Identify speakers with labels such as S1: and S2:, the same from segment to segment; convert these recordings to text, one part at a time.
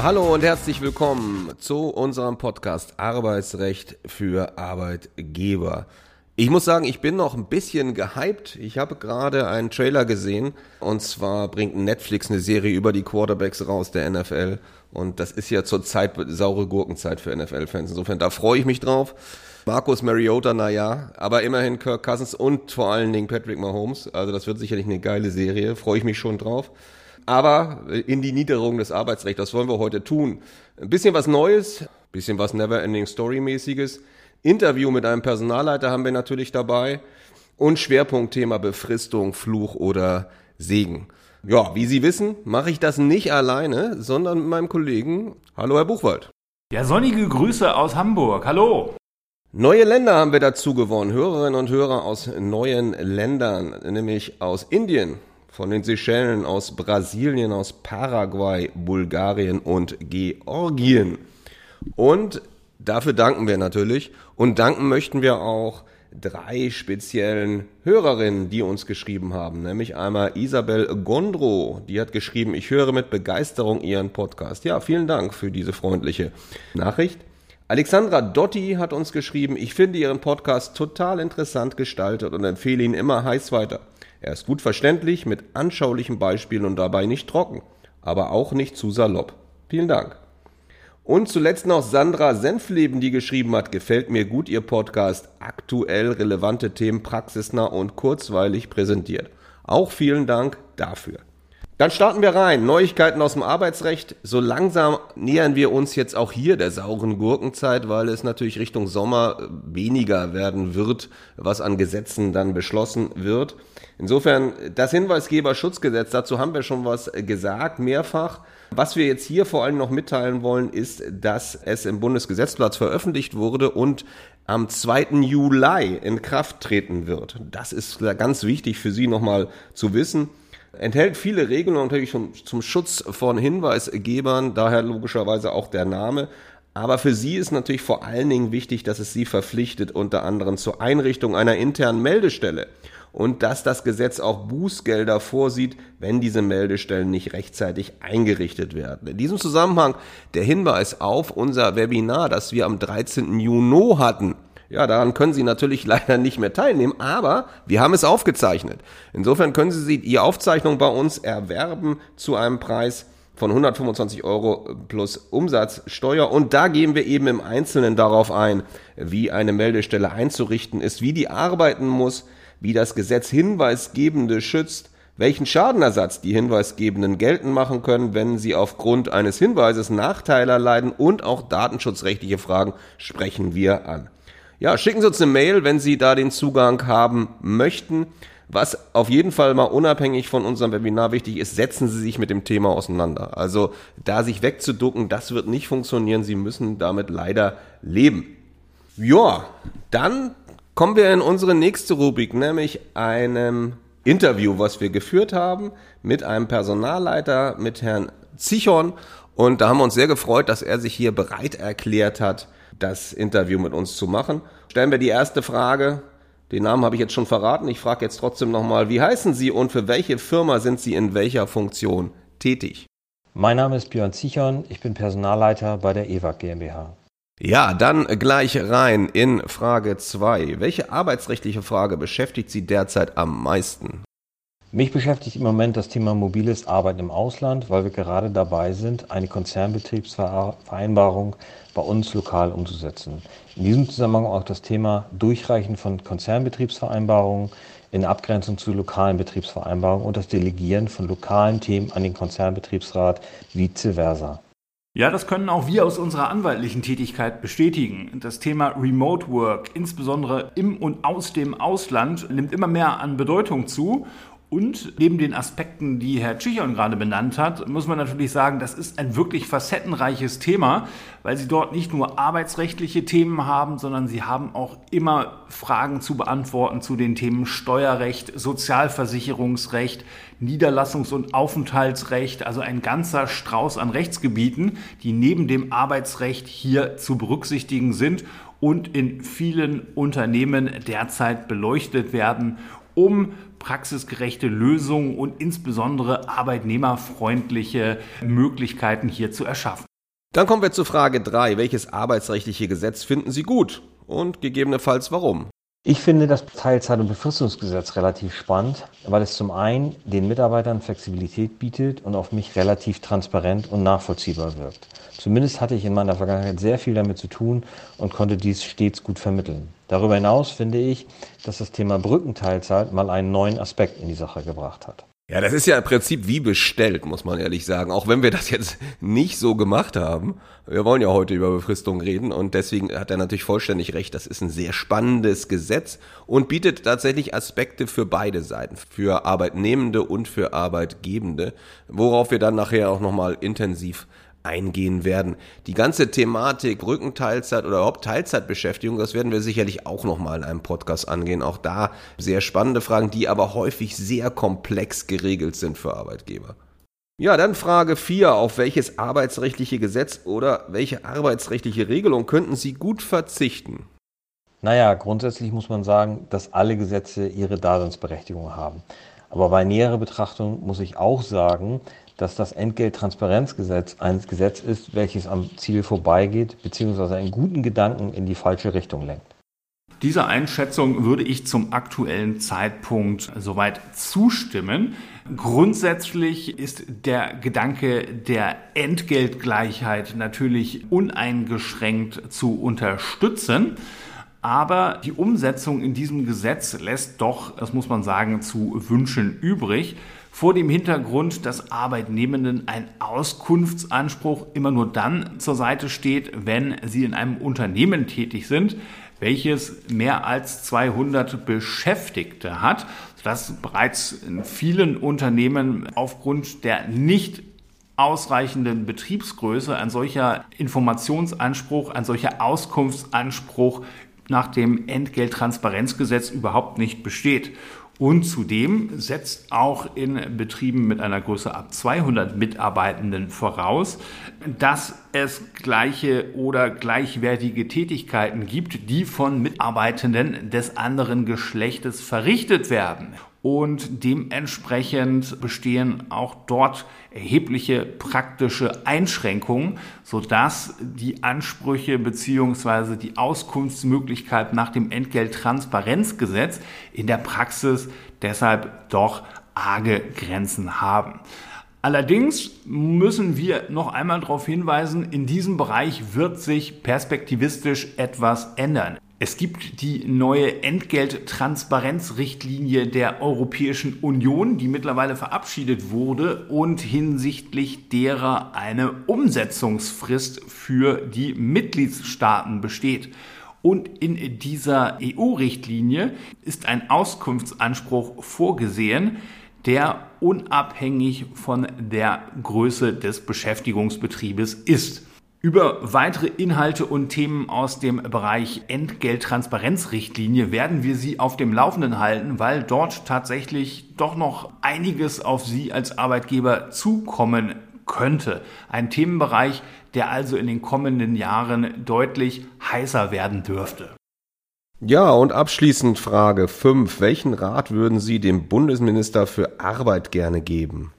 S1: Hallo und herzlich willkommen zu unserem Podcast Arbeitsrecht für Arbeitgeber. Ich muss sagen, ich bin noch ein bisschen gehypt. Ich habe gerade einen Trailer gesehen und zwar bringt Netflix eine Serie über die Quarterbacks raus der NFL und das ist ja zurzeit saure Gurkenzeit für NFL-Fans. Insofern, da freue ich mich drauf. Markus Mariota, naja, aber immerhin Kirk Cousins und vor allen Dingen Patrick Mahomes. Also das wird sicherlich eine geile Serie, freue ich mich schon drauf. Aber in die Niederung des Arbeitsrechts, das wollen wir heute tun. Ein bisschen was Neues, ein bisschen was Never-Ending Story-mäßiges. Interview mit einem Personalleiter haben wir natürlich dabei. Und Schwerpunktthema Befristung, Fluch oder Segen. Ja, wie Sie wissen, mache ich das nicht alleine, sondern mit meinem Kollegen. Hallo, Herr Buchwald.
S2: Ja, sonnige Grüße aus Hamburg. Hallo.
S1: Neue Länder haben wir dazu gewonnen. Hörerinnen und Hörer aus neuen Ländern, nämlich aus Indien, von den Seychellen, aus Brasilien, aus Paraguay, Bulgarien und Georgien. Und dafür danken wir natürlich. Und danken möchten wir auch drei speziellen Hörerinnen, die uns geschrieben haben. Nämlich einmal Isabel Gondro, die hat geschrieben, ich höre mit Begeisterung Ihren Podcast. Ja, vielen Dank für diese freundliche Nachricht. Alexandra Dotti hat uns geschrieben, ich finde Ihren Podcast total interessant gestaltet und empfehle ihn immer heiß weiter. Er ist gut verständlich, mit anschaulichen Beispielen und dabei nicht trocken, aber auch nicht zu salopp. Vielen Dank. Und zuletzt noch Sandra Senfleben, die geschrieben hat, gefällt mir gut Ihr Podcast, aktuell relevante Themen praxisnah und kurzweilig präsentiert. Auch vielen Dank dafür. Dann starten wir rein. Neuigkeiten aus dem Arbeitsrecht. So langsam nähern wir uns jetzt auch hier der sauren Gurkenzeit, weil es natürlich Richtung Sommer weniger werden wird, was an Gesetzen dann beschlossen wird. Insofern das Hinweisgeberschutzgesetz, dazu haben wir schon was gesagt, mehrfach. Was wir jetzt hier vor allem noch mitteilen wollen, ist, dass es im Bundesgesetzblatt veröffentlicht wurde und am 2. Juli in Kraft treten wird. Das ist ganz wichtig für Sie nochmal zu wissen enthält viele Regeln natürlich zum, zum Schutz von Hinweisgebern, daher logischerweise auch der Name. Aber für sie ist natürlich vor allen Dingen wichtig, dass es sie verpflichtet, unter anderem zur Einrichtung einer internen Meldestelle und dass das Gesetz auch Bußgelder vorsieht, wenn diese Meldestellen nicht rechtzeitig eingerichtet werden. In diesem Zusammenhang der Hinweis auf unser Webinar, das wir am 13. Juni hatten. Ja, daran können Sie natürlich leider nicht mehr teilnehmen, aber wir haben es aufgezeichnet. Insofern können Sie die Aufzeichnung bei uns erwerben zu einem Preis von 125 Euro plus Umsatzsteuer. Und da gehen wir eben im Einzelnen darauf ein, wie eine Meldestelle einzurichten ist, wie die arbeiten muss, wie das Gesetz Hinweisgebende schützt, welchen Schadenersatz die Hinweisgebenden geltend machen können, wenn sie aufgrund eines Hinweises Nachteile erleiden und auch datenschutzrechtliche Fragen sprechen wir an. Ja, schicken Sie uns eine Mail, wenn Sie da den Zugang haben möchten. Was auf jeden Fall mal unabhängig von unserem Webinar wichtig ist, setzen Sie sich mit dem Thema auseinander. Also da sich wegzuducken, das wird nicht funktionieren. Sie müssen damit leider leben. Ja, dann kommen wir in unsere nächste Rubrik, nämlich einem Interview, was wir geführt haben mit einem Personalleiter, mit Herrn Zichon. Und da haben wir uns sehr gefreut, dass er sich hier bereit erklärt hat, das Interview mit uns zu machen. Stellen wir die erste Frage. Den Namen habe ich jetzt schon verraten. Ich frage jetzt trotzdem nochmal, wie heißen Sie und für welche Firma sind Sie in welcher Funktion tätig?
S3: Mein Name ist Björn Zichon, ich bin Personalleiter bei der EWAG GmbH.
S1: Ja, dann gleich rein in Frage 2. Welche arbeitsrechtliche Frage beschäftigt Sie derzeit am meisten?
S3: Mich beschäftigt im Moment das Thema mobiles Arbeiten im Ausland, weil wir gerade dabei sind, eine Konzernbetriebsvereinbarung bei uns lokal umzusetzen. In diesem Zusammenhang auch das Thema Durchreichen von Konzernbetriebsvereinbarungen in Abgrenzung zu lokalen Betriebsvereinbarungen und das Delegieren von lokalen Themen an den Konzernbetriebsrat vice versa.
S2: Ja, das können auch wir aus unserer anwaltlichen Tätigkeit bestätigen. Das Thema Remote Work, insbesondere im und aus dem Ausland, nimmt immer mehr an Bedeutung zu und neben den Aspekten, die Herr Tschichon gerade benannt hat, muss man natürlich sagen, das ist ein wirklich facettenreiches Thema, weil Sie dort nicht nur arbeitsrechtliche Themen haben, sondern Sie haben auch immer Fragen zu beantworten zu den Themen Steuerrecht, Sozialversicherungsrecht, Niederlassungs- und Aufenthaltsrecht, also ein ganzer Strauß an Rechtsgebieten, die neben dem Arbeitsrecht hier zu berücksichtigen sind und in vielen Unternehmen derzeit beleuchtet werden um praxisgerechte Lösungen und insbesondere arbeitnehmerfreundliche Möglichkeiten hier zu erschaffen.
S1: Dann kommen wir zu Frage 3. Welches arbeitsrechtliche Gesetz finden Sie gut? Und gegebenenfalls warum?
S3: Ich finde das Teilzeit- und Befristungsgesetz relativ spannend, weil es zum einen den Mitarbeitern Flexibilität bietet und auf mich relativ transparent und nachvollziehbar wirkt. Zumindest hatte ich in meiner Vergangenheit sehr viel damit zu tun und konnte dies stets gut vermitteln. Darüber hinaus finde ich, dass das Thema Brückenteilzeit mal einen neuen Aspekt in die Sache gebracht hat.
S1: Ja, das ist ja im Prinzip wie bestellt, muss man ehrlich sagen. Auch wenn wir das jetzt nicht so gemacht haben. Wir wollen ja heute über Befristung reden und deswegen hat er natürlich vollständig recht. Das ist ein sehr spannendes Gesetz und bietet tatsächlich Aspekte für beide Seiten, für Arbeitnehmende und für Arbeitgebende, worauf wir dann nachher auch nochmal intensiv eingehen werden. Die ganze Thematik Rückenteilzeit oder überhaupt Teilzeitbeschäftigung, das werden wir sicherlich auch nochmal in einem Podcast angehen. Auch da sehr spannende Fragen, die aber häufig sehr komplex geregelt sind für Arbeitgeber. Ja, dann Frage 4. Auf welches arbeitsrechtliche Gesetz oder welche arbeitsrechtliche Regelung könnten Sie gut verzichten?
S3: Naja, grundsätzlich muss man sagen, dass alle Gesetze ihre Daseinsberechtigung haben. Aber bei näherer Betrachtung muss ich auch sagen, dass das Entgelttransparenzgesetz ein Gesetz ist, welches am Ziel vorbeigeht, beziehungsweise einen guten Gedanken in die falsche Richtung lenkt.
S2: Dieser Einschätzung würde ich zum aktuellen Zeitpunkt soweit zustimmen. Grundsätzlich ist der Gedanke der Entgeltgleichheit natürlich uneingeschränkt zu unterstützen. Aber die Umsetzung in diesem Gesetz lässt doch, das muss man sagen, zu wünschen übrig vor dem Hintergrund, dass Arbeitnehmenden ein Auskunftsanspruch immer nur dann zur Seite steht, wenn sie in einem Unternehmen tätig sind, welches mehr als 200 Beschäftigte hat, sodass bereits in vielen Unternehmen aufgrund der nicht ausreichenden Betriebsgröße ein solcher Informationsanspruch, ein solcher Auskunftsanspruch nach dem Entgelttransparenzgesetz überhaupt nicht besteht. Und zudem setzt auch in Betrieben mit einer Größe ab 200 Mitarbeitenden voraus, dass es gleiche oder gleichwertige Tätigkeiten gibt, die von Mitarbeitenden des anderen Geschlechtes verrichtet werden und dementsprechend bestehen auch dort erhebliche praktische Einschränkungen, sodass die Ansprüche beziehungsweise die Auskunftsmöglichkeit nach dem Entgelttransparenzgesetz in der Praxis deshalb doch arge Grenzen haben. Allerdings müssen wir noch einmal darauf hinweisen, in diesem Bereich wird sich perspektivistisch etwas ändern. Es gibt die neue Entgelttransparenzrichtlinie der Europäischen Union, die mittlerweile verabschiedet wurde und hinsichtlich derer eine Umsetzungsfrist für die Mitgliedstaaten besteht. Und in dieser EU-Richtlinie ist ein Auskunftsanspruch vorgesehen, der unabhängig von der Größe des Beschäftigungsbetriebes ist. Über weitere Inhalte und Themen aus dem Bereich Entgelttransparenzrichtlinie werden wir Sie auf dem Laufenden halten, weil dort tatsächlich doch noch einiges auf Sie als Arbeitgeber zukommen könnte. Ein Themenbereich, der also in den kommenden Jahren deutlich heißer werden dürfte.
S1: Ja, und abschließend Frage 5. Welchen Rat würden Sie dem Bundesminister für Arbeit gerne geben?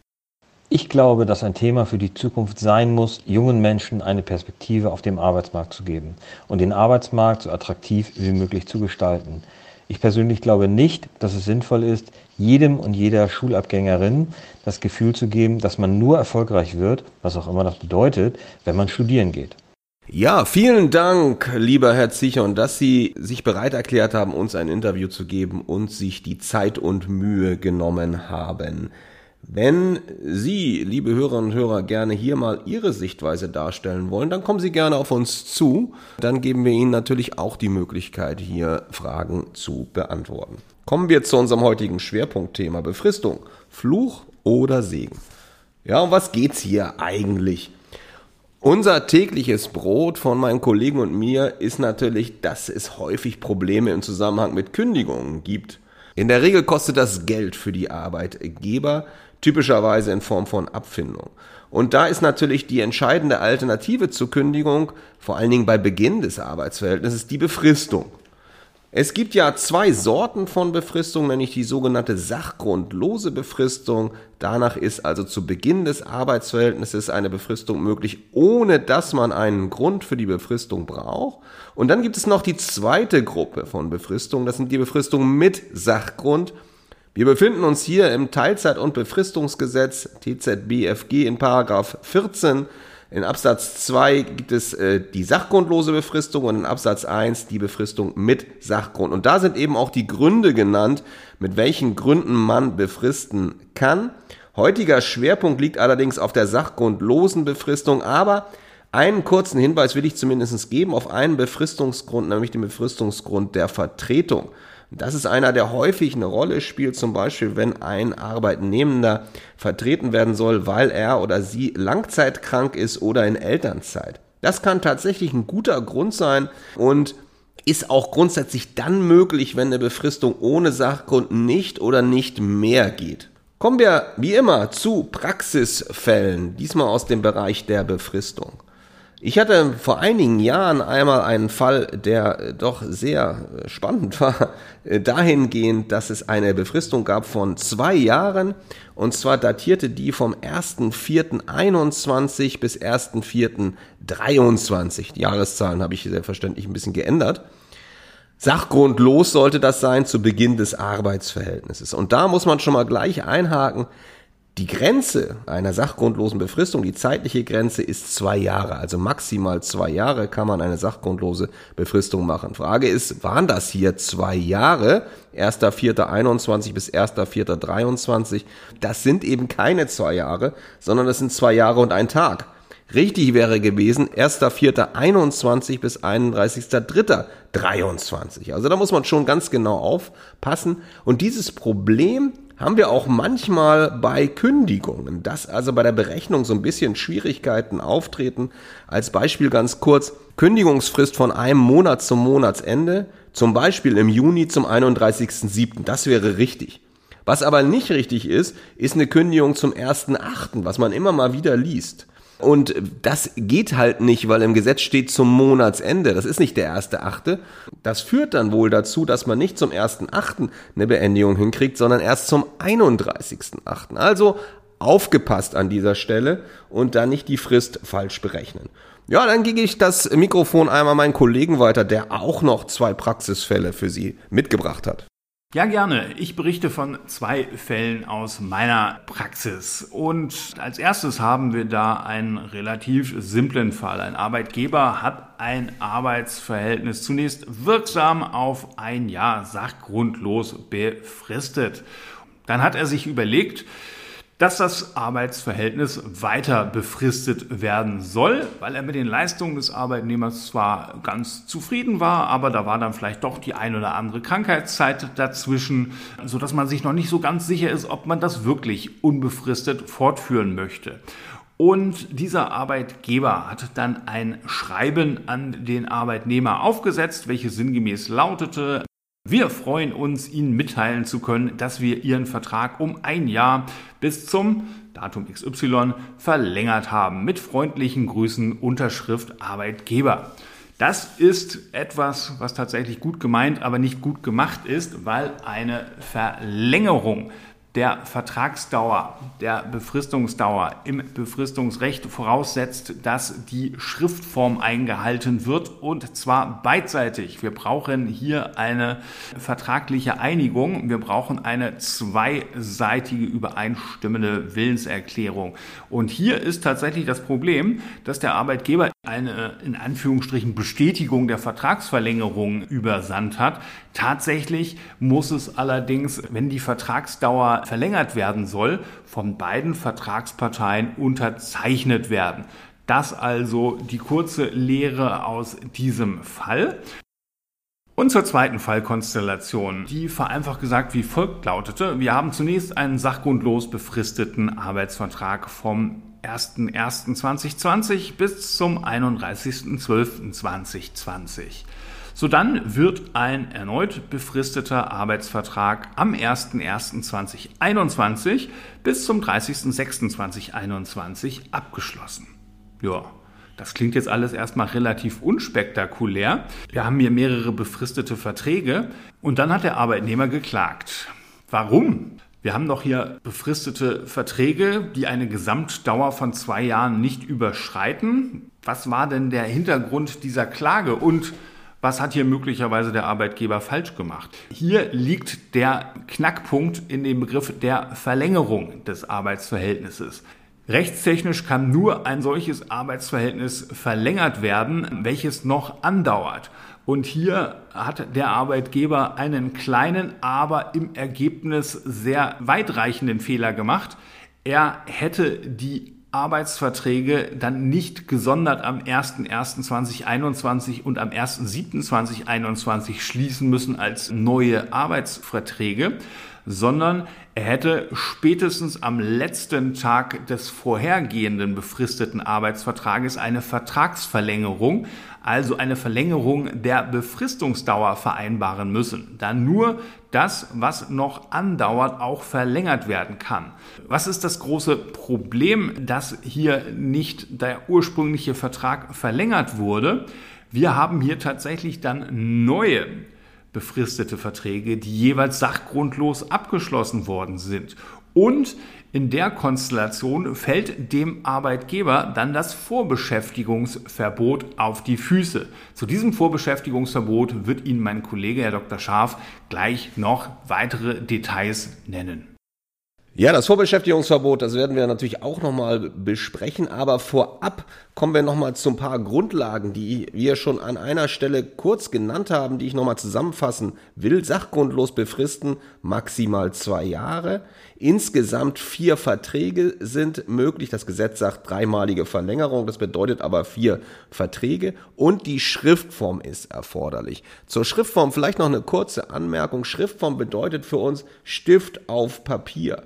S3: Ich glaube, dass ein Thema für die Zukunft sein muss, jungen Menschen eine Perspektive auf dem Arbeitsmarkt zu geben und den Arbeitsmarkt so attraktiv wie möglich zu gestalten. Ich persönlich glaube nicht, dass es sinnvoll ist, jedem und jeder Schulabgängerin das Gefühl zu geben, dass man nur erfolgreich wird, was auch immer das bedeutet, wenn man studieren geht.
S1: Ja, vielen Dank, lieber Herr Zichon, dass Sie sich bereit erklärt haben, uns ein Interview zu geben und sich die Zeit und Mühe genommen haben. Wenn Sie, liebe Hörerinnen und Hörer, gerne hier mal Ihre Sichtweise darstellen wollen, dann kommen Sie gerne auf uns zu. Dann geben wir Ihnen natürlich auch die Möglichkeit, hier Fragen zu beantworten. Kommen wir zu unserem heutigen Schwerpunktthema Befristung. Fluch oder Segen? Ja, um was geht's hier eigentlich? Unser tägliches Brot von meinen Kollegen und mir ist natürlich, dass es häufig Probleme im Zusammenhang mit Kündigungen gibt. In der Regel kostet das Geld für die Arbeitgeber, typischerweise in Form von Abfindung. Und da ist natürlich die entscheidende Alternative zur Kündigung, vor allen Dingen bei Beginn des Arbeitsverhältnisses, die Befristung. Es gibt ja zwei Sorten von Befristung, nämlich die sogenannte sachgrundlose Befristung. Danach ist also zu Beginn des Arbeitsverhältnisses eine Befristung möglich, ohne dass man einen Grund für die Befristung braucht. Und dann gibt es noch die zweite Gruppe von Befristungen, das sind die Befristungen mit Sachgrund. Wir befinden uns hier im Teilzeit- und Befristungsgesetz TZBFG in Paragraph 14 in Absatz 2 gibt es äh, die sachgrundlose Befristung und in Absatz 1 die Befristung mit Sachgrund. Und da sind eben auch die Gründe genannt, mit welchen Gründen man befristen kann. Heutiger Schwerpunkt liegt allerdings auf der sachgrundlosen Befristung, aber einen kurzen Hinweis will ich zumindest geben auf einen Befristungsgrund, nämlich den Befristungsgrund der Vertretung. Das ist einer, der häufig eine Rolle spielt, zum Beispiel wenn ein Arbeitnehmender vertreten werden soll, weil er oder sie langzeitkrank ist oder in Elternzeit. Das kann tatsächlich ein guter Grund sein und ist auch grundsätzlich dann möglich, wenn eine Befristung ohne Sachgrund nicht oder nicht mehr geht. Kommen wir wie immer zu Praxisfällen, diesmal aus dem Bereich der Befristung. Ich hatte vor einigen Jahren einmal einen Fall, der doch sehr spannend war, dahingehend, dass es eine Befristung gab von zwei Jahren und zwar datierte die vom 1.4.21 bis 1.4.23. Die Jahreszahlen habe ich selbstverständlich ein bisschen geändert. Sachgrundlos sollte das sein zu Beginn des Arbeitsverhältnisses. Und da muss man schon mal gleich einhaken, die Grenze einer sachgrundlosen Befristung, die zeitliche Grenze ist zwei Jahre, also maximal zwei Jahre kann man eine sachgrundlose Befristung machen. Frage ist, waren das hier zwei Jahre? 1.4.21 bis 1.4.23? Das sind eben keine zwei Jahre, sondern das sind zwei Jahre und ein Tag. Richtig wäre gewesen 1.4.21 bis 31.3.23. Also da muss man schon ganz genau aufpassen. Und dieses Problem haben wir auch manchmal bei Kündigungen, dass also bei der Berechnung so ein bisschen Schwierigkeiten auftreten. Als Beispiel ganz kurz, Kündigungsfrist von einem Monat zum Monatsende, zum Beispiel im Juni zum 31.07. Das wäre richtig. Was aber nicht richtig ist, ist eine Kündigung zum 1.08., was man immer mal wieder liest. Und das geht halt nicht, weil im Gesetz steht zum Monatsende. Das ist nicht der erste Achte. Das führt dann wohl dazu, dass man nicht zum ersten Achten eine Beendigung hinkriegt, sondern erst zum 31.8. Also aufgepasst an dieser Stelle und dann nicht die Frist falsch berechnen. Ja, dann gebe ich das Mikrofon einmal meinen Kollegen weiter, der auch noch zwei Praxisfälle für Sie mitgebracht hat.
S2: Ja, gerne. Ich berichte von zwei Fällen aus meiner Praxis. Und als erstes haben wir da einen relativ simplen Fall. Ein Arbeitgeber hat ein Arbeitsverhältnis zunächst wirksam auf ein Jahr sachgrundlos befristet. Dann hat er sich überlegt, dass das Arbeitsverhältnis weiter befristet werden soll, weil er mit den Leistungen des Arbeitnehmers zwar ganz zufrieden war, aber da war dann vielleicht doch die ein oder andere Krankheitszeit dazwischen, so dass man sich noch nicht so ganz sicher ist, ob man das wirklich unbefristet fortführen möchte. Und dieser Arbeitgeber hat dann ein Schreiben an den Arbeitnehmer aufgesetzt, welches sinngemäß lautete, wir freuen uns, Ihnen mitteilen zu können, dass wir Ihren Vertrag um ein Jahr bis zum Datum XY verlängert haben. Mit freundlichen Grüßen, Unterschrift Arbeitgeber. Das ist etwas, was tatsächlich gut gemeint, aber nicht gut gemacht ist, weil eine Verlängerung der Vertragsdauer, der Befristungsdauer im Befristungsrecht voraussetzt, dass die Schriftform eingehalten wird und zwar beidseitig. Wir brauchen hier eine vertragliche Einigung. Wir brauchen eine zweiseitige übereinstimmende Willenserklärung. Und hier ist tatsächlich das Problem, dass der Arbeitgeber eine in Anführungsstrichen Bestätigung der Vertragsverlängerung übersandt hat. Tatsächlich muss es allerdings, wenn die Vertragsdauer verlängert werden soll, von beiden Vertragsparteien unterzeichnet werden. Das also die kurze Lehre aus diesem Fall. Und zur zweiten Fallkonstellation, die vereinfacht gesagt wie folgt lautete. Wir haben zunächst einen sachgrundlos befristeten Arbeitsvertrag vom 01.01.2020 bis zum 31.12.2020. Sodann wird ein erneut befristeter Arbeitsvertrag am 01.01.2021 bis zum 30.06.2021 abgeschlossen. Ja, Das klingt jetzt alles erstmal relativ unspektakulär. Wir haben hier mehrere befristete Verträge und dann hat der Arbeitnehmer geklagt. Warum? Wir haben doch hier befristete Verträge, die eine Gesamtdauer von zwei Jahren nicht überschreiten. Was war denn der Hintergrund dieser Klage und was hat hier möglicherweise der Arbeitgeber falsch gemacht? Hier liegt der Knackpunkt in dem Begriff der Verlängerung des Arbeitsverhältnisses. Rechtstechnisch kann nur ein solches Arbeitsverhältnis verlängert werden, welches noch andauert. Und hier hat der Arbeitgeber einen kleinen, aber im Ergebnis sehr weitreichenden Fehler gemacht. Er hätte die Arbeitsverträge dann nicht gesondert am 01.01.2021 und am 1.07.2021 schließen müssen als neue Arbeitsverträge, sondern er hätte spätestens am letzten Tag des vorhergehenden befristeten Arbeitsvertrages eine Vertragsverlängerung, also eine Verlängerung der Befristungsdauer vereinbaren müssen, da nur das, was noch andauert, auch verlängert werden kann. Was ist das große Problem, dass hier nicht der ursprüngliche Vertrag verlängert wurde? Wir haben hier tatsächlich dann neue befristete Verträge, die jeweils sachgrundlos abgeschlossen worden sind. Und in der Konstellation fällt dem Arbeitgeber dann das Vorbeschäftigungsverbot auf die Füße. Zu diesem Vorbeschäftigungsverbot wird Ihnen mein Kollege Herr Dr. Scharf gleich noch weitere Details nennen.
S1: Ja, das Vorbeschäftigungsverbot, das werden wir natürlich auch nochmal besprechen, aber vorab kommen wir nochmal zu ein paar Grundlagen, die wir schon an einer Stelle kurz genannt haben, die ich nochmal zusammenfassen will. Sachgrundlos befristen maximal zwei Jahre. Insgesamt vier Verträge sind möglich. Das Gesetz sagt dreimalige Verlängerung, das bedeutet aber vier Verträge und die Schriftform ist erforderlich. Zur Schriftform vielleicht noch eine kurze Anmerkung. Schriftform bedeutet für uns Stift auf Papier.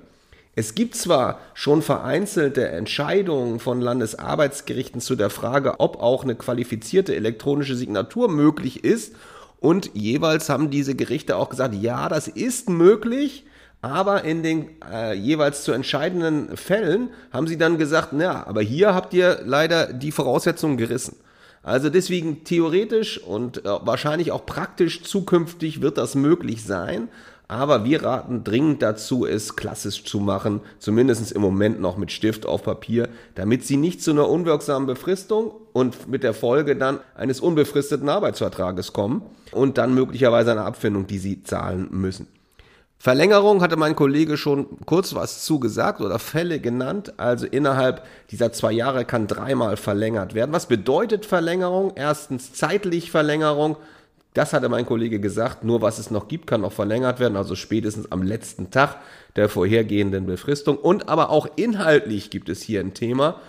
S1: Es gibt zwar schon vereinzelte Entscheidungen von Landesarbeitsgerichten zu der Frage, ob auch eine qualifizierte elektronische Signatur möglich ist. Und jeweils haben diese Gerichte auch gesagt, ja, das ist möglich. Aber in den äh, jeweils zu entscheidenden Fällen haben sie dann gesagt, na, aber hier habt ihr leider die Voraussetzungen gerissen. Also deswegen theoretisch und äh, wahrscheinlich auch praktisch zukünftig wird das möglich sein. Aber wir raten dringend dazu, es klassisch zu machen, zumindest im Moment noch mit Stift auf Papier, damit sie nicht zu einer unwirksamen Befristung und mit der Folge dann eines unbefristeten Arbeitsvertrages kommen und dann möglicherweise eine Abfindung, die sie zahlen müssen. Verlängerung hatte mein Kollege schon kurz was zugesagt oder Fälle genannt. Also innerhalb dieser zwei Jahre kann dreimal verlängert werden. Was bedeutet Verlängerung? Erstens zeitlich Verlängerung das hatte mein Kollege gesagt, nur was es noch gibt, kann noch verlängert werden, also spätestens am letzten Tag der vorhergehenden Befristung. Und aber auch inhaltlich gibt es hier ein Thema.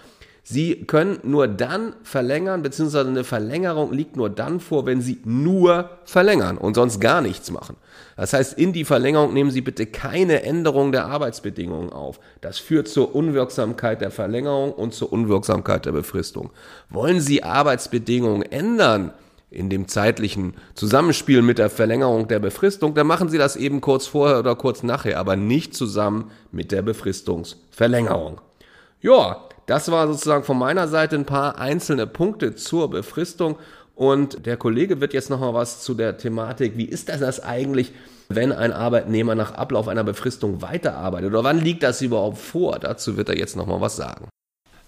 S1: Sie können nur dann verlängern, beziehungsweise eine Verlängerung liegt nur dann vor, wenn Sie nur verlängern und sonst gar nichts machen. Das heißt, in die Verlängerung nehmen Sie bitte keine Änderung der Arbeitsbedingungen auf. Das führt zur Unwirksamkeit der Verlängerung und zur Unwirksamkeit der Befristung. Wollen Sie Arbeitsbedingungen ändern, in dem zeitlichen Zusammenspiel mit der Verlängerung der Befristung, dann machen Sie das eben kurz vorher oder kurz nachher, aber nicht zusammen mit der Befristungsverlängerung. Ja, das war sozusagen von meiner Seite ein paar einzelne Punkte zur Befristung und der Kollege wird jetzt noch mal was zu der Thematik, wie ist das eigentlich, wenn ein Arbeitnehmer nach Ablauf einer Befristung weiterarbeitet oder wann liegt das überhaupt vor? Dazu wird er jetzt noch mal was sagen.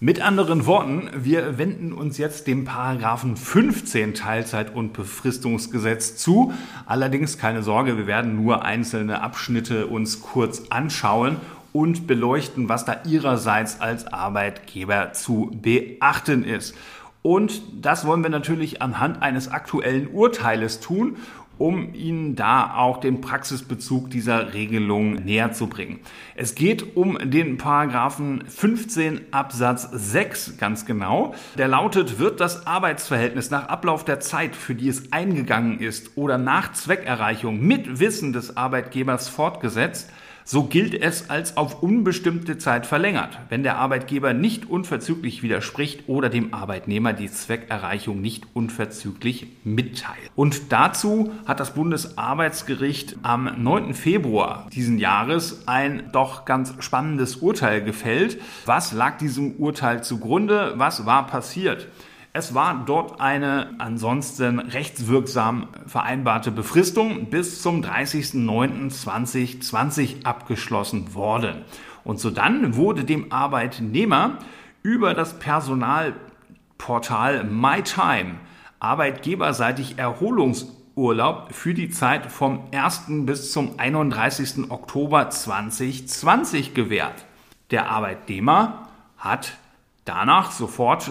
S2: Mit anderen Worten, wir wenden uns jetzt dem Paragraphen 15 Teilzeit- und Befristungsgesetz zu. Allerdings keine Sorge, wir werden nur einzelne Abschnitte uns kurz anschauen und beleuchten, was da Ihrerseits als Arbeitgeber zu beachten ist. Und das wollen wir natürlich anhand eines aktuellen Urteiles tun um Ihnen da auch den Praxisbezug dieser Regelung näher zu bringen. Es geht um den Paragraphen 15 Absatz 6 ganz genau. Der lautet, wird das Arbeitsverhältnis nach Ablauf der Zeit, für die es eingegangen ist oder nach Zweckerreichung mit Wissen des Arbeitgebers fortgesetzt, so gilt es als auf unbestimmte Zeit verlängert, wenn der Arbeitgeber nicht unverzüglich widerspricht oder dem Arbeitnehmer die Zweckerreichung nicht unverzüglich mitteilt. Und dazu hat das Bundesarbeitsgericht am 9. Februar diesen Jahres ein doch ganz spannendes Urteil gefällt. Was lag diesem Urteil zugrunde? Was war passiert? Es war dort eine ansonsten rechtswirksam vereinbarte Befristung bis zum 30.09.2020 abgeschlossen worden. Und sodann wurde dem Arbeitnehmer über das Personalportal MyTime arbeitgeberseitig Erholungsurlaub für die Zeit vom 1. bis zum 31. Oktober 2020 gewährt. Der Arbeitnehmer hat danach sofort äh,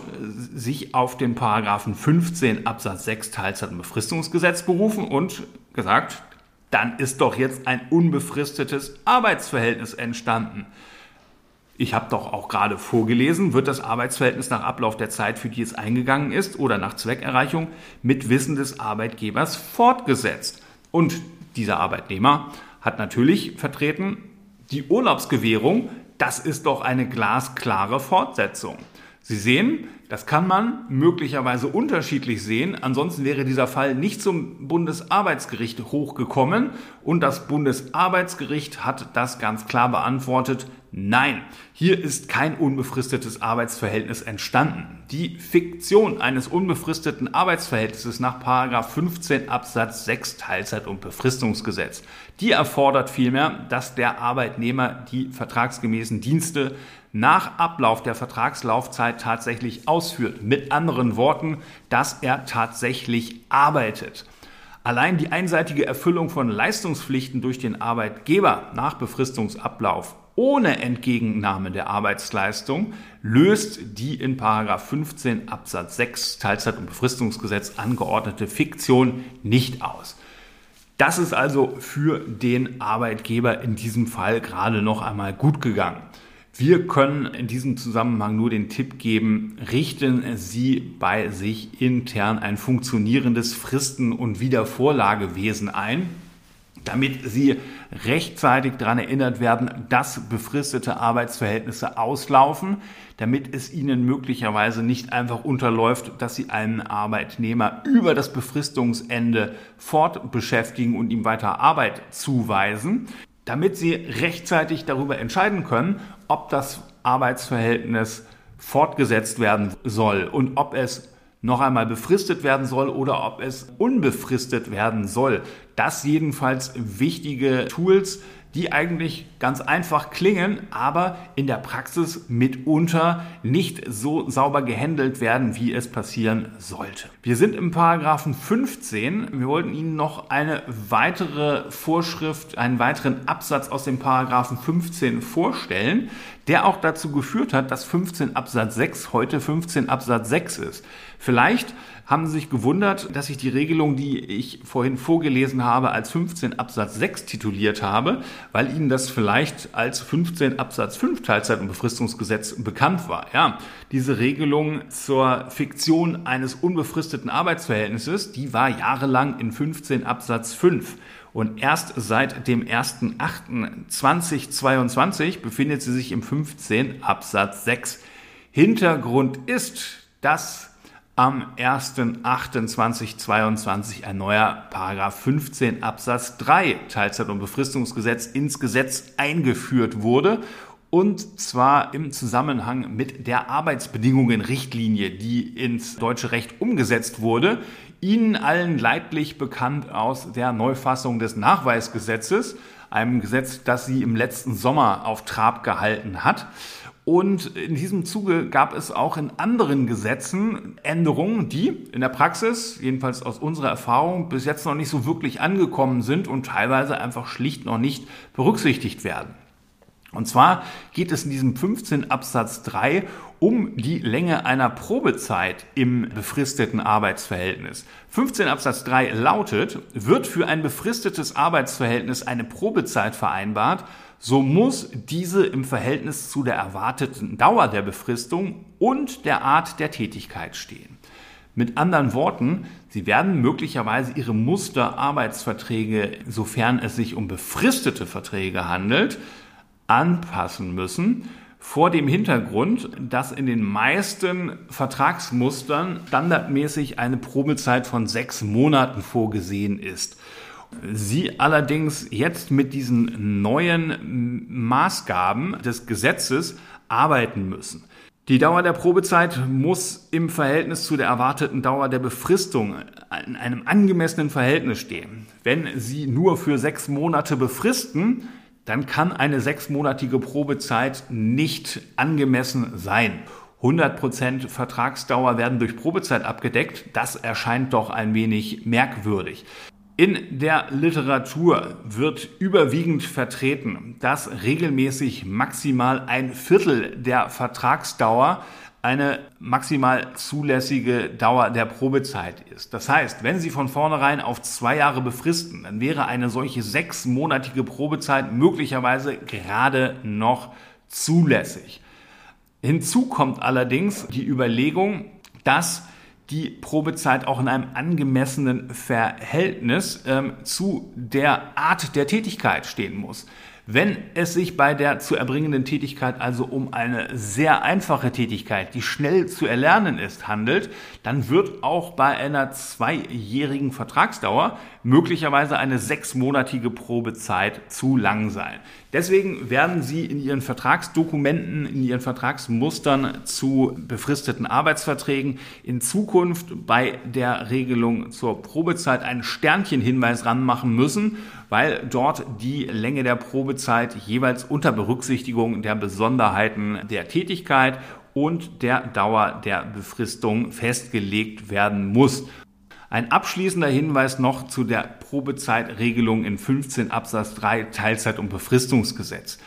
S2: sich auf den Paragraphen 15 Absatz 6 Teilzeit- und Befristungsgesetz berufen und gesagt, dann ist doch jetzt ein unbefristetes Arbeitsverhältnis entstanden. Ich habe doch auch gerade vorgelesen, wird das Arbeitsverhältnis nach Ablauf der Zeit, für die es eingegangen ist, oder nach Zweckerreichung mit Wissen des Arbeitgebers fortgesetzt. Und dieser Arbeitnehmer hat natürlich vertreten, die Urlaubsgewährung das ist doch eine glasklare Fortsetzung. Sie sehen, das kann man möglicherweise unterschiedlich sehen. Ansonsten wäre dieser Fall nicht zum Bundesarbeitsgericht hochgekommen. Und das Bundesarbeitsgericht hat das ganz klar beantwortet. Nein, hier ist kein unbefristetes Arbeitsverhältnis entstanden. Die Fiktion eines unbefristeten Arbeitsverhältnisses nach 15 Absatz 6 Teilzeit- und Befristungsgesetz, die erfordert vielmehr, dass der Arbeitnehmer die vertragsgemäßen Dienste nach Ablauf der Vertragslaufzeit tatsächlich ausführt. Mit anderen Worten, dass er tatsächlich arbeitet. Allein die einseitige Erfüllung von Leistungspflichten durch den Arbeitgeber nach Befristungsablauf ohne Entgegennahme der Arbeitsleistung löst die in 15 Absatz 6 Teilzeit- und Befristungsgesetz angeordnete Fiktion nicht aus. Das ist also für den Arbeitgeber in diesem Fall gerade noch einmal gut gegangen. Wir können in diesem Zusammenhang nur den Tipp geben, richten Sie bei sich intern ein funktionierendes Fristen- und Wiedervorlagewesen ein, damit Sie rechtzeitig daran erinnert werden, dass befristete Arbeitsverhältnisse auslaufen, damit es Ihnen möglicherweise nicht einfach unterläuft, dass Sie einen Arbeitnehmer über das Befristungsende fortbeschäftigen und ihm weiter Arbeit zuweisen damit Sie rechtzeitig darüber entscheiden können, ob das Arbeitsverhältnis fortgesetzt werden soll und ob es noch einmal befristet werden soll oder ob es unbefristet werden soll. Das jedenfalls wichtige Tools, die eigentlich ganz einfach klingen, aber in der Praxis mitunter nicht so sauber gehandelt werden, wie es passieren sollte. Wir sind im Paragraphen 15. Wir wollten Ihnen noch eine weitere Vorschrift, einen weiteren Absatz aus dem Paragraphen 15 vorstellen, der auch dazu geführt hat, dass 15 Absatz 6 heute 15 Absatz 6 ist. Vielleicht haben Sie sich gewundert, dass ich die Regelung, die ich vorhin vorgelesen habe, als 15 Absatz 6 tituliert habe, weil Ihnen das vielleicht als 15 Absatz 5 Teilzeit- und Befristungsgesetz bekannt war. Ja, diese Regelung zur Fiktion eines unbefristeten Arbeitsverhältnisses, die war jahrelang in 15 Absatz 5. Und erst seit dem 1.8.2022 befindet sie sich im 15 Absatz 6. Hintergrund ist, dass am 1.8.2022 ein neuer Paragraph 15 Absatz 3 Teilzeit- und Befristungsgesetz ins Gesetz eingeführt wurde und zwar im Zusammenhang mit der Arbeitsbedingungen-Richtlinie, die ins deutsche Recht umgesetzt wurde. Ihnen allen leidlich bekannt aus der Neufassung des Nachweisgesetzes, einem Gesetz, das sie im letzten Sommer auf Trab gehalten hat. Und in diesem Zuge gab es auch in anderen Gesetzen Änderungen, die in der Praxis, jedenfalls aus unserer Erfahrung, bis jetzt noch nicht so wirklich angekommen sind und teilweise einfach schlicht noch nicht berücksichtigt werden. Und zwar geht es in diesem 15 Absatz 3 um die Länge einer Probezeit im befristeten Arbeitsverhältnis. 15 Absatz 3 lautet, wird für ein befristetes Arbeitsverhältnis eine Probezeit vereinbart, so muss diese im Verhältnis zu der erwarteten Dauer der Befristung und der Art der Tätigkeit stehen. Mit anderen Worten, Sie werden möglicherweise Ihre Musterarbeitsverträge, sofern es sich um befristete Verträge handelt, anpassen müssen, vor dem Hintergrund, dass in den meisten Vertragsmustern standardmäßig eine Probezeit von sechs Monaten vorgesehen ist. Sie allerdings jetzt mit diesen neuen Maßgaben des Gesetzes arbeiten müssen. Die Dauer der Probezeit muss im Verhältnis zu der erwarteten Dauer der Befristung in einem angemessenen Verhältnis stehen. Wenn Sie nur für sechs Monate befristen, dann kann eine sechsmonatige Probezeit nicht angemessen sein. 100% Vertragsdauer werden durch Probezeit abgedeckt. Das erscheint doch ein wenig merkwürdig. In der Literatur wird überwiegend vertreten, dass regelmäßig maximal ein Viertel der Vertragsdauer eine maximal zulässige Dauer der Probezeit ist. Das heißt, wenn Sie von vornherein auf zwei Jahre befristen, dann wäre eine solche sechsmonatige Probezeit möglicherweise gerade noch zulässig. Hinzu kommt allerdings die Überlegung, dass die Probezeit auch in einem angemessenen Verhältnis ähm, zu der Art der Tätigkeit stehen muss. Wenn es sich bei der zu erbringenden Tätigkeit also um eine sehr einfache Tätigkeit, die schnell zu erlernen ist, handelt, dann wird auch bei einer zweijährigen Vertragsdauer möglicherweise eine sechsmonatige Probezeit zu lang sein. Deswegen werden Sie in Ihren Vertragsdokumenten, in Ihren Vertragsmustern zu befristeten Arbeitsverträgen in Zukunft bei der Regelung zur Probezeit einen Sternchenhinweis ranmachen müssen, weil dort die Länge der Probezeit jeweils unter Berücksichtigung der Besonderheiten der Tätigkeit und der Dauer der Befristung festgelegt werden muss. Ein abschließender Hinweis noch zu der Probezeitregelung in 15 Absatz 3 Teilzeit- und Befristungsgesetz.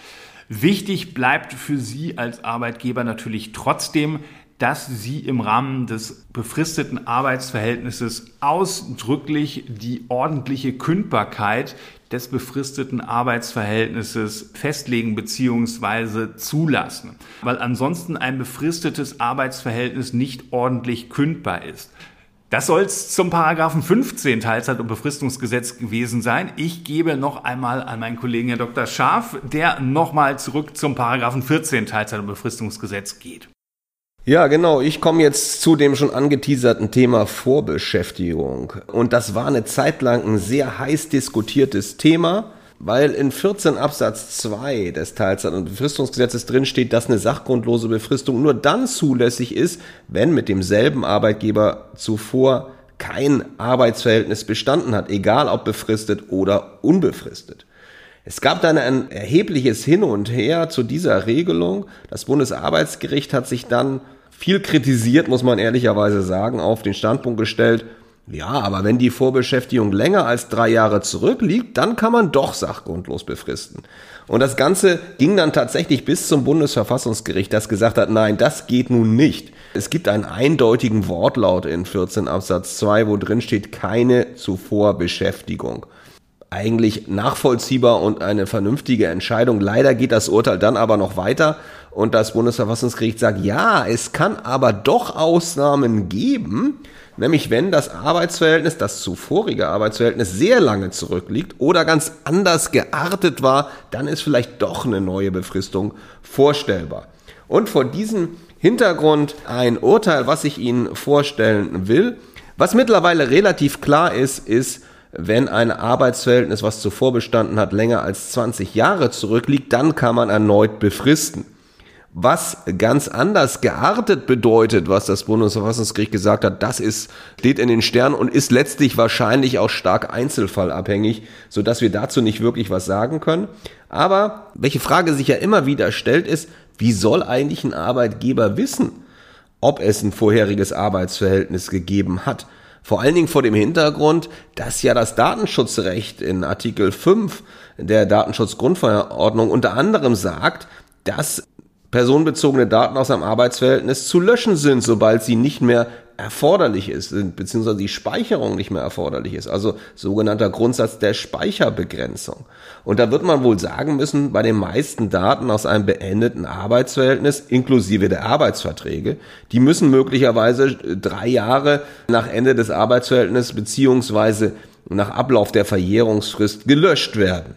S2: Wichtig bleibt für Sie als Arbeitgeber natürlich trotzdem, dass Sie im Rahmen des befristeten Arbeitsverhältnisses ausdrücklich die ordentliche Kündbarkeit des befristeten Arbeitsverhältnisses festlegen bzw. zulassen, weil ansonsten ein befristetes Arbeitsverhältnis nicht ordentlich kündbar ist. Das soll es zum Paragraphen 15 Teilzeit- und Befristungsgesetz gewesen sein. Ich gebe noch einmal an meinen Kollegen Herr Dr. Scharf, der nochmal zurück zum Paragraphen 14 Teilzeit- und Befristungsgesetz geht.
S1: Ja, genau. Ich komme jetzt zu dem schon angeteaserten Thema Vorbeschäftigung. Und das war eine Zeit lang ein sehr heiß diskutiertes Thema weil in 14 Absatz 2 des Teilzeit- und Befristungsgesetzes drin steht, dass eine sachgrundlose Befristung nur dann zulässig ist, wenn mit demselben Arbeitgeber zuvor kein Arbeitsverhältnis bestanden hat, egal ob befristet oder unbefristet. Es gab dann ein erhebliches Hin und Her zu dieser Regelung. Das Bundesarbeitsgericht hat sich dann viel kritisiert, muss man ehrlicherweise sagen, auf den Standpunkt gestellt, ja, aber wenn die Vorbeschäftigung länger als drei Jahre zurückliegt, dann kann man doch sachgrundlos befristen. Und das Ganze ging dann tatsächlich bis zum Bundesverfassungsgericht, das gesagt hat, nein, das geht nun nicht. Es gibt einen eindeutigen Wortlaut in 14 Absatz 2, wo drin steht, keine Zuvorbeschäftigung. Eigentlich nachvollziehbar und eine vernünftige Entscheidung. Leider geht das Urteil dann aber noch weiter und das Bundesverfassungsgericht sagt, ja, es kann aber doch Ausnahmen geben, nämlich wenn das Arbeitsverhältnis, das zuvorige Arbeitsverhältnis sehr lange zurückliegt oder ganz anders geartet war, dann ist vielleicht doch eine neue Befristung vorstellbar. Und vor diesem Hintergrund ein Urteil, was ich Ihnen vorstellen will. Was mittlerweile relativ klar ist, ist, wenn ein Arbeitsverhältnis, was zuvor bestanden hat, länger als 20 Jahre zurückliegt, dann kann man erneut befristen was ganz anders geartet bedeutet, was das Bundesverfassungsgericht gesagt hat, das ist, steht in den Sternen und ist letztlich wahrscheinlich auch stark einzelfallabhängig, so dass wir dazu nicht wirklich was sagen können. Aber welche Frage sich ja immer wieder stellt, ist, wie soll eigentlich ein Arbeitgeber wissen, ob es ein vorheriges Arbeitsverhältnis gegeben hat? Vor allen Dingen vor dem Hintergrund, dass ja das Datenschutzrecht in Artikel 5 der Datenschutzgrundverordnung unter anderem sagt, dass personenbezogene Daten aus einem Arbeitsverhältnis zu löschen sind, sobald sie nicht mehr erforderlich ist, beziehungsweise die Speicherung nicht mehr erforderlich ist. Also sogenannter Grundsatz der Speicherbegrenzung. Und da wird man wohl sagen müssen, bei den meisten Daten aus einem beendeten Arbeitsverhältnis, inklusive der Arbeitsverträge, die müssen möglicherweise drei Jahre nach Ende des Arbeitsverhältnisses beziehungsweise nach Ablauf der Verjährungsfrist gelöscht werden.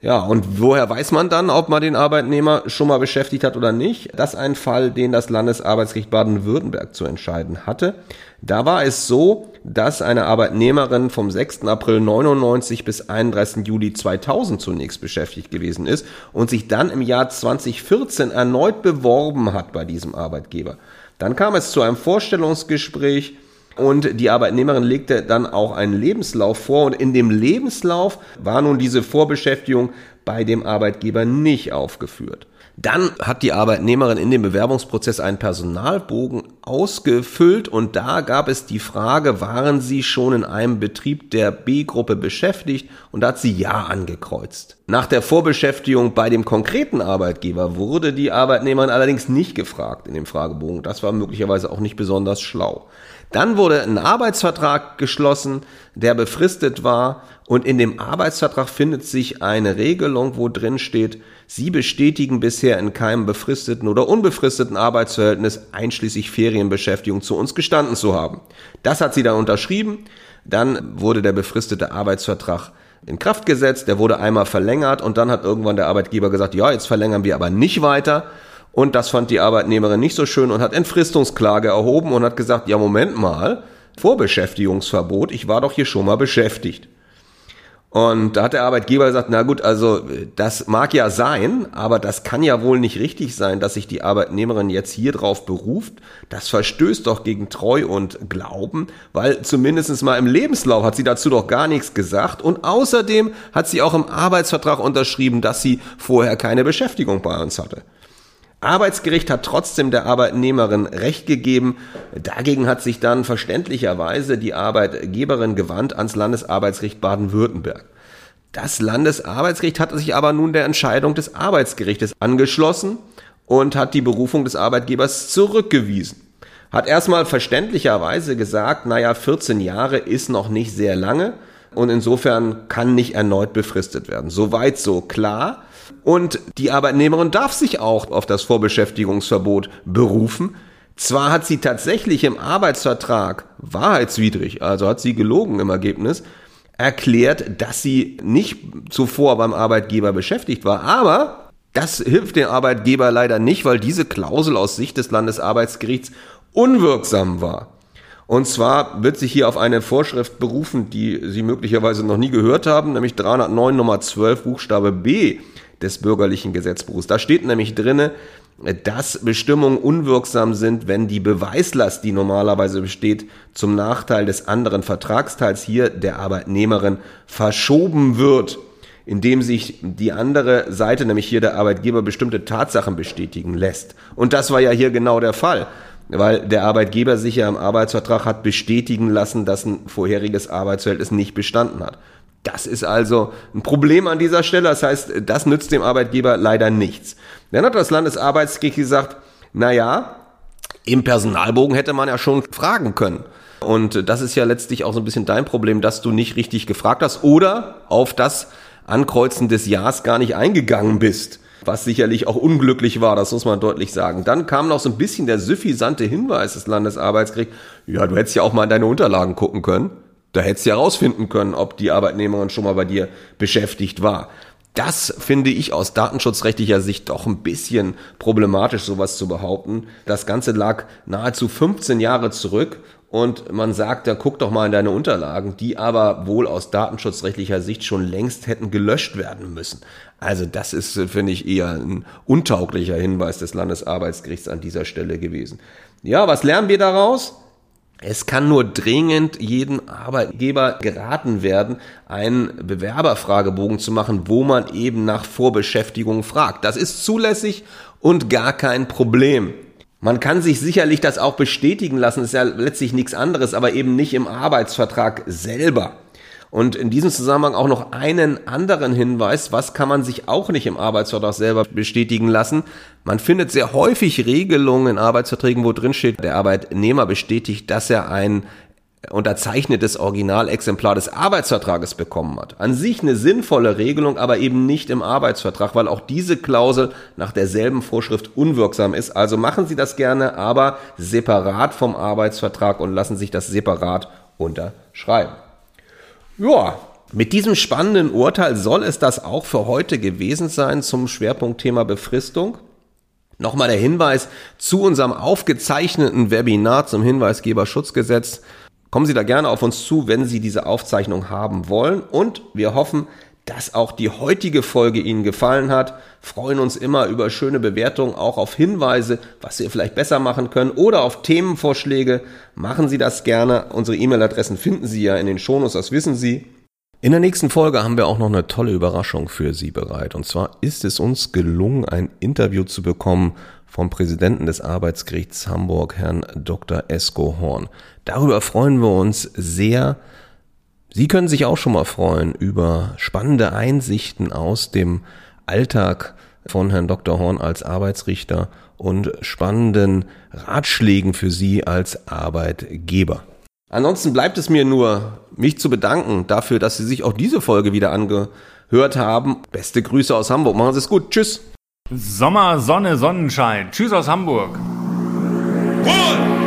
S1: Ja, und woher weiß man dann, ob man den Arbeitnehmer schon mal beschäftigt hat oder nicht? Das ist ein Fall, den das Landesarbeitsgericht Baden-Württemberg zu entscheiden hatte. Da war es so, dass eine Arbeitnehmerin vom 6. April 99 bis 31. Juli 2000 zunächst beschäftigt gewesen ist und sich dann im Jahr 2014 erneut beworben hat bei diesem Arbeitgeber. Dann kam es zu einem Vorstellungsgespräch und die Arbeitnehmerin legte dann auch einen Lebenslauf vor und in dem Lebenslauf war nun diese Vorbeschäftigung bei dem Arbeitgeber nicht aufgeführt. Dann hat die Arbeitnehmerin in dem Bewerbungsprozess einen Personalbogen ausgefüllt und da gab es die Frage, waren Sie schon in einem Betrieb der B-Gruppe beschäftigt? Und da hat sie Ja angekreuzt. Nach der Vorbeschäftigung bei dem konkreten Arbeitgeber wurde die Arbeitnehmerin allerdings nicht gefragt in dem Fragebogen. Das war möglicherweise auch nicht besonders schlau. Dann wurde ein Arbeitsvertrag geschlossen, der befristet war und in dem Arbeitsvertrag findet sich eine Regelung, wo drin steht, Sie bestätigen bisher in keinem befristeten oder unbefristeten Arbeitsverhältnis einschließlich Ferienbeschäftigung zu uns gestanden zu haben. Das hat sie dann unterschrieben. Dann wurde der befristete Arbeitsvertrag in Kraft gesetzt, der wurde einmal verlängert und dann hat irgendwann der Arbeitgeber gesagt, ja, jetzt verlängern wir aber nicht weiter. Und das fand die Arbeitnehmerin nicht so schön und hat Entfristungsklage erhoben und hat gesagt, ja, Moment mal, Vorbeschäftigungsverbot, ich war doch hier schon mal beschäftigt. Und da hat der Arbeitgeber gesagt, na gut, also das mag ja sein, aber das kann ja wohl nicht richtig sein, dass sich die Arbeitnehmerin jetzt hier drauf beruft. Das verstößt doch gegen Treu und Glauben, weil zumindest mal im Lebenslauf hat sie dazu doch gar nichts gesagt. Und außerdem hat sie auch im Arbeitsvertrag unterschrieben, dass sie vorher keine Beschäftigung bei uns hatte. Arbeitsgericht hat trotzdem der Arbeitnehmerin Recht gegeben. Dagegen hat sich dann verständlicherweise die Arbeitgeberin gewandt ans Landesarbeitsgericht Baden-Württemberg. Das Landesarbeitsgericht hat sich aber nun der Entscheidung des Arbeitsgerichtes angeschlossen und hat die Berufung des Arbeitgebers zurückgewiesen. Hat erstmal verständlicherweise gesagt, naja, 14 Jahre ist noch nicht sehr lange und insofern kann nicht erneut befristet werden. Soweit so klar. Und die Arbeitnehmerin darf sich auch auf das Vorbeschäftigungsverbot berufen. Zwar hat sie tatsächlich im Arbeitsvertrag wahrheitswidrig, also hat sie gelogen im Ergebnis, erklärt, dass sie nicht zuvor beim Arbeitgeber beschäftigt war, aber das hilft dem Arbeitgeber leider nicht, weil diese Klausel aus Sicht des Landesarbeitsgerichts unwirksam war. Und zwar wird sich hier auf eine Vorschrift berufen, die Sie möglicherweise noch nie gehört haben, nämlich 309 Nummer 12 Buchstabe B des bürgerlichen Gesetzbuchs. Da steht nämlich drinne, dass Bestimmungen unwirksam sind, wenn die Beweislast, die normalerweise besteht, zum Nachteil des anderen Vertragsteils hier der Arbeitnehmerin verschoben wird, indem sich die andere Seite, nämlich hier der Arbeitgeber, bestimmte Tatsachen bestätigen lässt. Und das war ja hier genau der Fall, weil der Arbeitgeber sich ja im Arbeitsvertrag hat bestätigen lassen, dass ein vorheriges Arbeitsverhältnis nicht bestanden hat. Das ist also ein Problem an dieser Stelle. Das heißt, das nützt dem Arbeitgeber leider nichts. Dann hat das Landesarbeitsgericht gesagt, na ja, im Personalbogen hätte man ja schon fragen können. Und das ist ja letztlich auch so ein bisschen dein Problem, dass du nicht richtig gefragt hast oder auf das Ankreuzen des Ja's gar nicht eingegangen bist. Was sicherlich auch unglücklich war, das muss man deutlich sagen. Dann kam noch so ein bisschen der suffisante Hinweis des Landesarbeitsgerichts, ja, du hättest ja auch mal in deine Unterlagen gucken können. Da hättest du ja rausfinden können, ob die Arbeitnehmerin schon mal bei dir beschäftigt war. Das finde ich aus datenschutzrechtlicher Sicht doch ein bisschen problematisch, sowas zu behaupten. Das Ganze lag nahezu 15 Jahre zurück und man sagt, da guck doch mal in deine Unterlagen, die aber wohl aus datenschutzrechtlicher Sicht schon längst hätten gelöscht werden müssen. Also das ist, finde ich, eher ein untauglicher Hinweis des Landesarbeitsgerichts an dieser Stelle gewesen. Ja, was lernen wir daraus? Es kann nur dringend jedem Arbeitgeber geraten werden, einen Bewerberfragebogen zu machen, wo man eben nach Vorbeschäftigung fragt. Das ist zulässig und gar kein Problem. Man kann sich sicherlich das auch bestätigen lassen, ist ja letztlich nichts anderes, aber eben nicht im Arbeitsvertrag selber. Und in diesem Zusammenhang auch noch einen anderen Hinweis, was kann man sich auch nicht im Arbeitsvertrag selber bestätigen lassen. Man findet sehr häufig Regelungen in Arbeitsverträgen, wo drin steht, der Arbeitnehmer bestätigt, dass er ein unterzeichnetes Originalexemplar des Arbeitsvertrages bekommen hat. An sich eine sinnvolle Regelung, aber eben nicht im Arbeitsvertrag, weil auch diese Klausel nach derselben Vorschrift unwirksam ist. Also machen Sie das gerne, aber separat vom Arbeitsvertrag und lassen sich das separat unterschreiben. Ja, Mit diesem spannenden Urteil soll es das auch für heute gewesen sein zum Schwerpunktthema Befristung. Nochmal der Hinweis zu unserem aufgezeichneten Webinar zum Hinweisgeberschutzgesetz. Kommen Sie da gerne auf uns zu, wenn Sie diese Aufzeichnung haben wollen. Und wir hoffen, dass auch die heutige Folge Ihnen gefallen hat. Freuen uns immer über schöne Bewertungen, auch auf Hinweise, was wir vielleicht besser machen können oder auf Themenvorschläge. Machen Sie das gerne. Unsere E-Mail-Adressen finden Sie ja in den Shownotes, das wissen Sie. In der nächsten Folge haben wir auch noch eine tolle Überraschung für Sie bereit. Und zwar ist es uns gelungen, ein Interview zu bekommen vom Präsidenten des Arbeitsgerichts Hamburg, Herrn Dr. Esko Horn. Darüber freuen wir uns sehr. Sie können sich auch schon mal freuen über spannende Einsichten aus dem Alltag von Herrn Dr. Horn als Arbeitsrichter und spannenden Ratschlägen für Sie als Arbeitgeber. Ansonsten bleibt es mir nur, mich zu bedanken dafür, dass Sie sich auch diese Folge wieder angehört haben. Beste Grüße aus Hamburg. Machen Sie es gut. Tschüss.
S2: Sommer, Sonne, Sonnenschein. Tschüss aus Hamburg. Two,